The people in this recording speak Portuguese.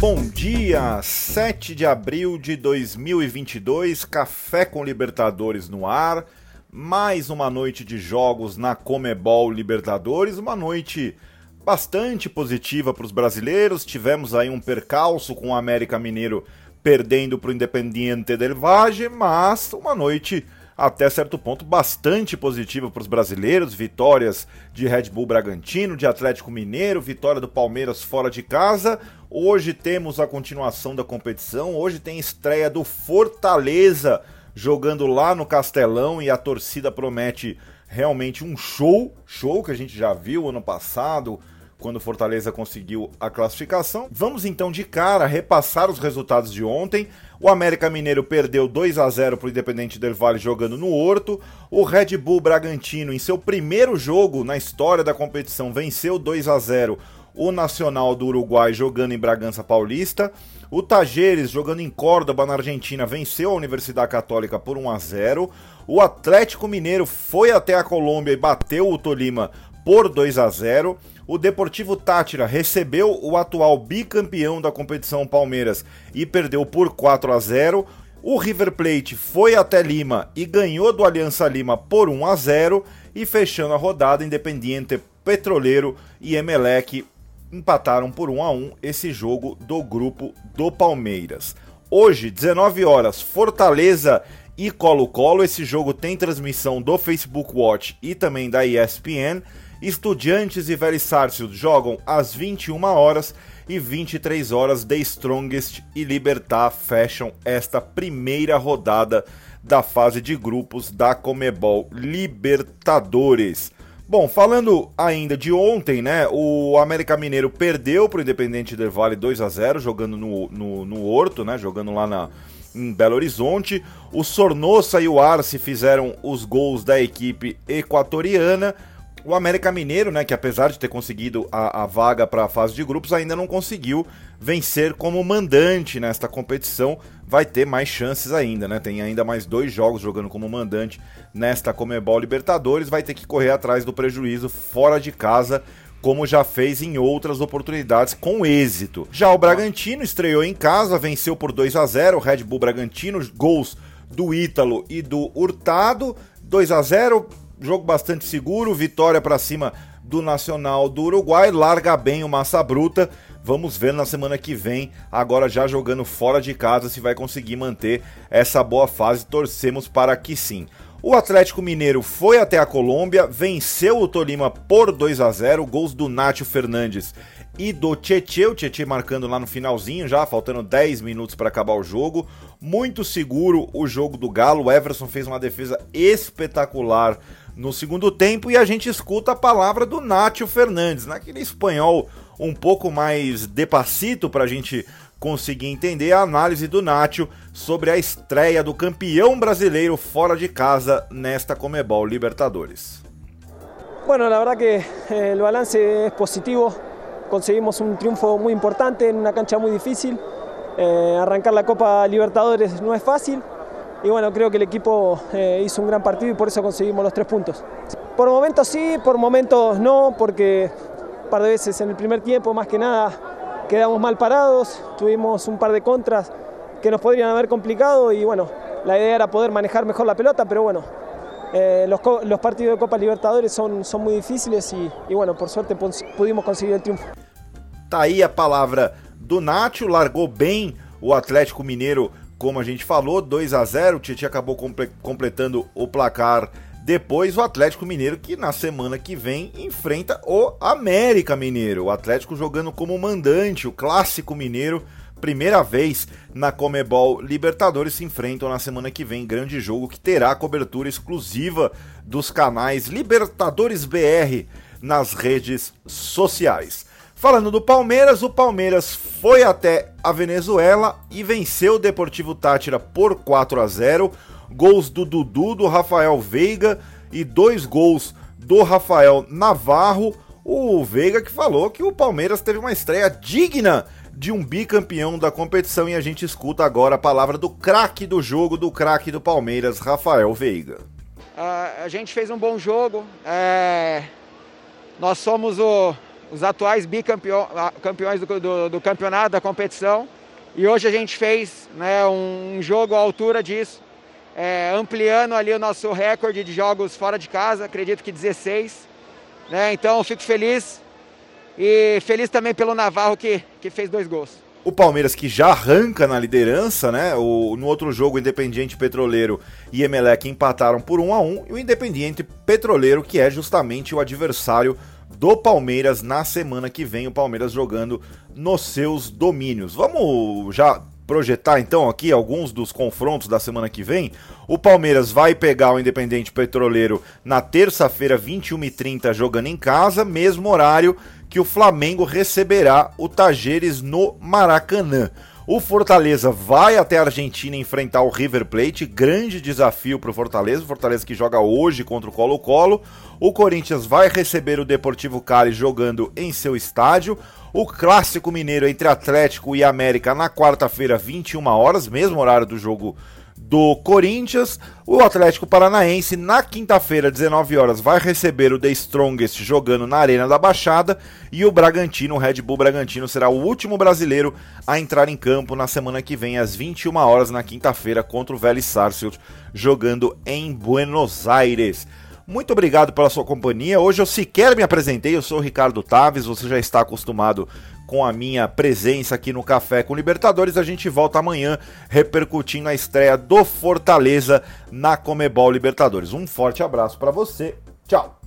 bom dia! 7 de abril de 2022, Café com Libertadores no ar. Mais uma noite de jogos na Comebol Libertadores, uma noite bastante positiva para os brasileiros. Tivemos aí um percalço com o América Mineiro perdendo para o Independiente del Valle, mas uma noite até certo ponto bastante positiva para os brasileiros. Vitórias de Red Bull Bragantino, de Atlético Mineiro, vitória do Palmeiras fora de casa. Hoje temos a continuação da competição. Hoje tem estreia do Fortaleza jogando lá no Castelão e a torcida promete realmente um show, show que a gente já viu ano passado quando o Fortaleza conseguiu a classificação. Vamos então de cara repassar os resultados de ontem. O América Mineiro perdeu 2 a 0 para o Independente Del Valle jogando no Horto. O Red Bull Bragantino, em seu primeiro jogo na história da competição, venceu 2 a 0 o Nacional do Uruguai jogando em Bragança Paulista. O Tajeres, jogando em Córdoba, na Argentina, venceu a Universidade Católica por 1 a 0. O Atlético Mineiro foi até a Colômbia e bateu o Tolima por 2 a 0 o Deportivo Tátira recebeu o atual bicampeão da competição Palmeiras e perdeu por 4 a 0. O River Plate foi até Lima e ganhou do Aliança Lima por 1 a 0 e fechando a rodada Independiente Petroleiro e Emelec empataram por 1 a 1 esse jogo do grupo do Palmeiras. Hoje, 19 horas, Fortaleza e Colo-Colo. Esse jogo tem transmissão do Facebook Watch e também da ESPN. Estudiantes e Velho Sarsfield jogam às 21 horas e 23 horas The Strongest e Libertar fecham esta primeira rodada da fase de grupos da Comebol Libertadores. Bom, falando ainda de ontem, né? O América Mineiro perdeu para o Independente Del Vale 2 a 0 jogando no, no, no Horto, né? Jogando lá na, em Belo Horizonte. O Sornosa e o Arce fizeram os gols da equipe equatoriana. O América Mineiro, né, que apesar de ter conseguido a, a vaga para a fase de grupos, ainda não conseguiu vencer como mandante nesta competição. Vai ter mais chances ainda, né? Tem ainda mais dois jogos jogando como mandante nesta Comebol Libertadores. Vai ter que correr atrás do prejuízo fora de casa, como já fez em outras oportunidades com êxito. Já o Bragantino estreou em casa, venceu por 2 a 0 o Red Bull Bragantino, gols do Ítalo e do Hurtado. 2 a 0 jogo bastante seguro, vitória para cima do Nacional do Uruguai, larga bem o Massa Bruta. Vamos ver na semana que vem, agora já jogando fora de casa, se vai conseguir manter essa boa fase. Torcemos para que sim. O Atlético Mineiro foi até a Colômbia, venceu o Tolima por 2 a 0, gols do Nátio Fernandes e do Tietê, o Tietê marcando lá no finalzinho já, faltando 10 minutos para acabar o jogo. Muito seguro o jogo do Galo, o Everson fez uma defesa espetacular no segundo tempo e a gente escuta a palavra do Nátio Fernandes, naquele espanhol um pouco mais depacito para a gente conseguir entender a análise do Nátio sobre a estreia do campeão brasileiro fora de casa nesta Comebol Libertadores. Bueno, la verdad que eh, el balance es positivo. Conseguimos un triunfo muy importante en una cancha muy difícil. Eh, arrancar la Copa Libertadores no es fácil, y bueno, creo que el equipo eh, hizo un gran partido y por eso conseguimos los tres puntos. Por momentos sí, por momentos no, porque un par de veces en el primer tiempo más que nada quedamos mal parados, tuvimos un par de contras que nos podrían haber complicado y bueno, la idea era poder manejar mejor la pelota, pero bueno, eh, los, partidos de Copa Libertadores son, son muy difíciles y, bueno, por suerte pudimos conseguir el triunfo. Tá aí a palavra do Nacho, largou bem o Atlético Mineiro como a gente falou, 2 a 0 o Tietchan acabou completando o placar depois o Atlético Mineiro, que na semana que vem enfrenta o América Mineiro. O Atlético jogando como mandante, o clássico mineiro. Primeira vez na Comebol Libertadores se enfrentam na semana que vem. Grande jogo que terá cobertura exclusiva dos canais Libertadores BR nas redes sociais. Falando do Palmeiras, o Palmeiras foi até a Venezuela e venceu o Deportivo Tátira por 4 a 0. Gols do Dudu, do Rafael Veiga e dois gols do Rafael Navarro. O Veiga que falou que o Palmeiras teve uma estreia digna de um bicampeão da competição e a gente escuta agora a palavra do craque do jogo, do craque do Palmeiras, Rafael Veiga. Uh, a gente fez um bom jogo. É... Nós somos o os atuais bicampeões do, do, do campeonato, da competição. E hoje a gente fez né, um jogo à altura disso, é, ampliando ali o nosso recorde de jogos fora de casa, acredito que 16. Né, então fico feliz e feliz também pelo Navarro que, que fez dois gols. O Palmeiras que já arranca na liderança, né? O, no outro jogo, Independiente Petroleiro e Emelec empataram por 1 a 1 e o Independiente Petroleiro, que é justamente o adversário do Palmeiras na semana que vem, o Palmeiras jogando nos seus domínios. Vamos já projetar então aqui alguns dos confrontos da semana que vem. O Palmeiras vai pegar o Independente Petroleiro na terça-feira, 21h30, jogando em casa, mesmo horário que o Flamengo receberá o Tajeres no Maracanã. O Fortaleza vai até a Argentina enfrentar o River Plate, grande desafio para o Fortaleza, o Fortaleza que joga hoje contra o Colo-Colo. O Corinthians vai receber o Deportivo Cali jogando em seu estádio. O clássico mineiro entre Atlético e América na quarta-feira, 21 horas, mesmo horário do jogo do Corinthians. O Atlético Paranaense, na quinta-feira, 19 horas, vai receber o The Strongest jogando na Arena da Baixada. E o Bragantino, o Red Bull Bragantino, será o último brasileiro a entrar em campo na semana que vem, às 21 horas, na quinta-feira, contra o Vélez Sarsfield, jogando em Buenos Aires. Muito obrigado pela sua companhia. Hoje eu sequer me apresentei, eu sou o Ricardo Taves, você já está acostumado com a minha presença aqui no Café com Libertadores. A gente volta amanhã repercutindo a estreia do Fortaleza na Comebol Libertadores. Um forte abraço para você. Tchau.